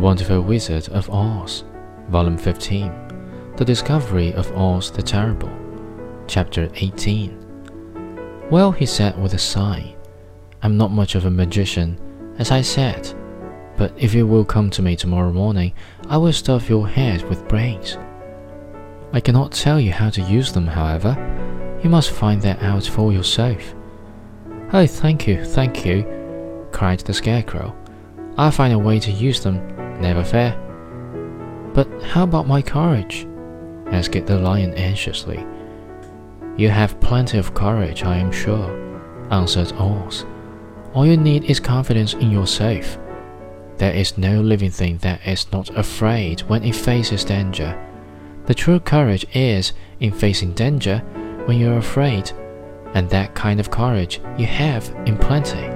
Wonderful Wizard of Oz, Volume 15, The Discovery of Oz the Terrible, Chapter 18. Well, he said with a sigh, I'm not much of a magician, as I said, but if you will come to me tomorrow morning, I will stuff your head with brains. I cannot tell you how to use them, however. You must find that out for yourself. Oh, thank you, thank you, cried the Scarecrow. I'll find a way to use them, never fear. But how about my courage? asked the Lion anxiously. You have plenty of courage, I am sure, answered Oz. All you need is confidence in yourself. There is no living thing that is not afraid when it faces danger. The true courage is in facing danger when you're afraid, and that kind of courage you have in plenty.